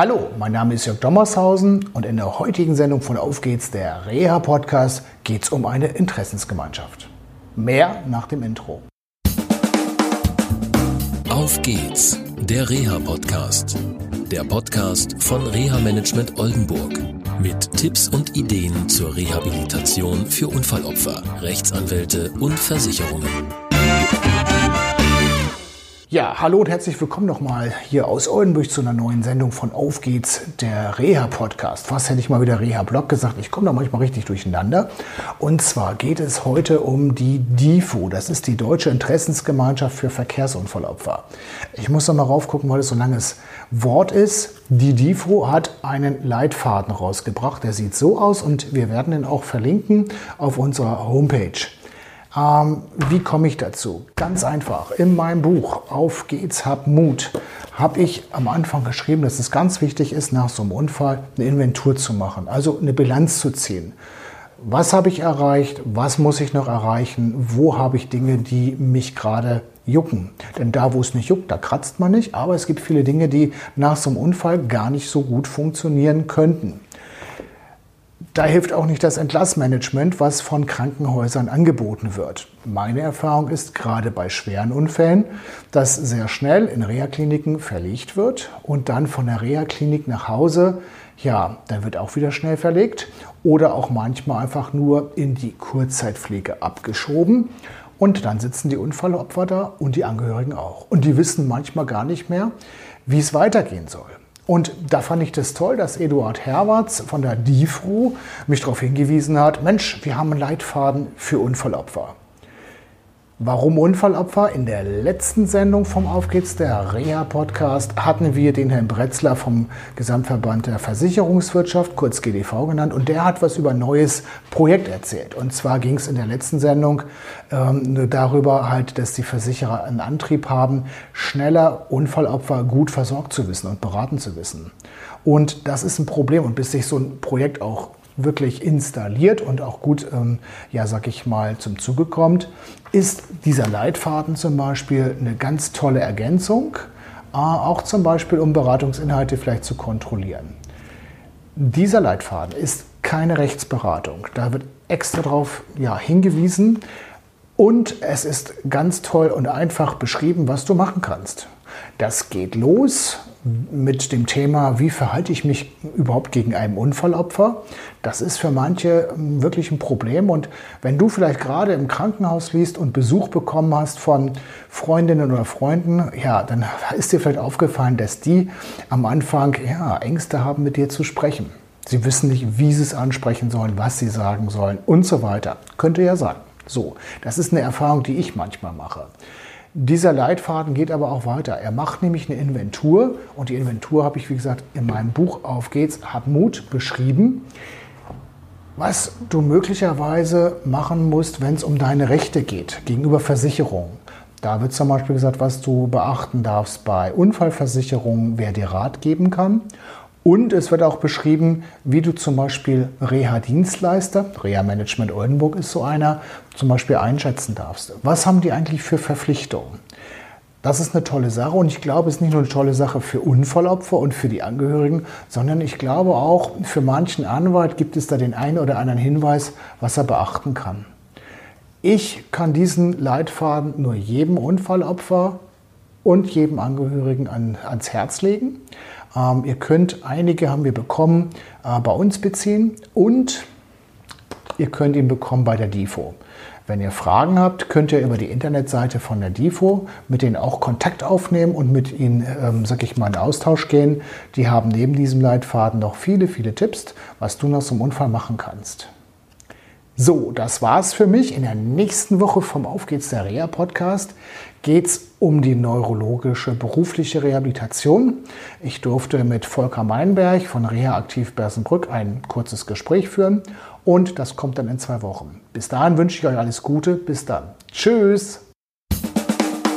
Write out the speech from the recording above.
Hallo, mein Name ist Jörg Dommershausen und in der heutigen Sendung von Auf geht's, der Reha-Podcast, geht es um eine Interessensgemeinschaft. Mehr nach dem Intro. Auf geht's, der Reha-Podcast. Der Podcast von Reha Management Oldenburg. Mit Tipps und Ideen zur Rehabilitation für Unfallopfer, Rechtsanwälte und Versicherungen. Ja, hallo und herzlich willkommen nochmal hier aus Oldenburg zu einer neuen Sendung von Auf geht's, der Reha-Podcast. Fast hätte ich mal wieder Reha-Blog gesagt. Ich komme da manchmal richtig durcheinander. Und zwar geht es heute um die DIFO. Das ist die Deutsche Interessensgemeinschaft für Verkehrsunfallopfer. Ich muss noch mal raufgucken, weil es so ein langes Wort ist. Die DIFO hat einen Leitfaden rausgebracht. Der sieht so aus und wir werden ihn auch verlinken auf unserer Homepage. Ähm, wie komme ich dazu? Ganz einfach. In meinem Buch Auf geht's, hab Mut habe ich am Anfang geschrieben, dass es ganz wichtig ist, nach so einem Unfall eine Inventur zu machen, also eine Bilanz zu ziehen. Was habe ich erreicht? Was muss ich noch erreichen? Wo habe ich Dinge, die mich gerade jucken? Denn da, wo es nicht juckt, da kratzt man nicht. Aber es gibt viele Dinge, die nach so einem Unfall gar nicht so gut funktionieren könnten. Da hilft auch nicht das Entlassmanagement, was von Krankenhäusern angeboten wird. Meine Erfahrung ist gerade bei schweren Unfällen, dass sehr schnell in Reha-Kliniken verlegt wird und dann von der Reha-Klinik nach Hause, ja, dann wird auch wieder schnell verlegt oder auch manchmal einfach nur in die Kurzzeitpflege abgeschoben. Und dann sitzen die Unfallopfer da und die Angehörigen auch. Und die wissen manchmal gar nicht mehr, wie es weitergehen soll. Und da fand ich das toll, dass Eduard Herwarts von der DIFRU mich darauf hingewiesen hat, Mensch, wir haben einen Leitfaden für Unfallopfer. Warum Unfallopfer? In der letzten Sendung vom Auf geht's, der Reha-Podcast, hatten wir den Herrn Bretzler vom Gesamtverband der Versicherungswirtschaft, kurz GDV genannt, und der hat was über ein neues Projekt erzählt. Und zwar ging es in der letzten Sendung ähm, darüber halt, dass die Versicherer einen Antrieb haben, schneller Unfallopfer gut versorgt zu wissen und beraten zu wissen. Und das ist ein Problem. Und bis sich so ein Projekt auch wirklich installiert und auch gut, ähm, ja, sag ich mal, zum Zuge kommt, ist dieser Leitfaden zum Beispiel eine ganz tolle Ergänzung, äh, auch zum Beispiel, um Beratungsinhalte vielleicht zu kontrollieren. Dieser Leitfaden ist keine Rechtsberatung. Da wird extra darauf ja, hingewiesen und es ist ganz toll und einfach beschrieben, was du machen kannst. Das geht los mit dem Thema, wie verhalte ich mich überhaupt gegen einen Unfallopfer. Das ist für manche ähm, wirklich ein Problem. Und wenn du vielleicht gerade im Krankenhaus liest und Besuch bekommen hast von Freundinnen oder Freunden, ja, dann ist dir vielleicht aufgefallen, dass die am Anfang ja, Ängste haben, mit dir zu sprechen. Sie wissen nicht, wie sie es ansprechen sollen, was sie sagen sollen und so weiter. Könnte ja sein. So, das ist eine Erfahrung, die ich manchmal mache. Dieser Leitfaden geht aber auch weiter. Er macht nämlich eine Inventur und die Inventur habe ich, wie gesagt, in meinem Buch Auf geht's, hab Mut beschrieben, was du möglicherweise machen musst, wenn es um deine Rechte geht gegenüber Versicherungen. Da wird zum Beispiel gesagt, was du beachten darfst bei Unfallversicherungen, wer dir Rat geben kann. Und es wird auch beschrieben, wie du zum Beispiel Reha-Dienstleister, Reha-Management Oldenburg ist so einer, zum Beispiel einschätzen darfst. Was haben die eigentlich für Verpflichtungen? Das ist eine tolle Sache und ich glaube, es ist nicht nur eine tolle Sache für Unfallopfer und für die Angehörigen, sondern ich glaube auch, für manchen Anwalt gibt es da den einen oder anderen Hinweis, was er beachten kann. Ich kann diesen Leitfaden nur jedem Unfallopfer und jedem Angehörigen an, ans Herz legen. Ähm, ihr könnt, einige haben wir bekommen, äh, bei uns beziehen und ihr könnt ihn bekommen bei der DIFO. Wenn ihr Fragen habt, könnt ihr über die Internetseite von der DIFO mit denen auch Kontakt aufnehmen und mit ihnen, ähm, sag ich mal, in Austausch gehen. Die haben neben diesem Leitfaden noch viele, viele Tipps, was du so einem Unfall machen kannst. So, das war's für mich. In der nächsten Woche vom Auf geht's der Reha Podcast geht es um die neurologische berufliche Rehabilitation. Ich durfte mit Volker Meinberg von Reha Aktiv Bersenbrück ein kurzes Gespräch führen und das kommt dann in zwei Wochen. Bis dahin wünsche ich euch alles Gute. Bis dann. Tschüss.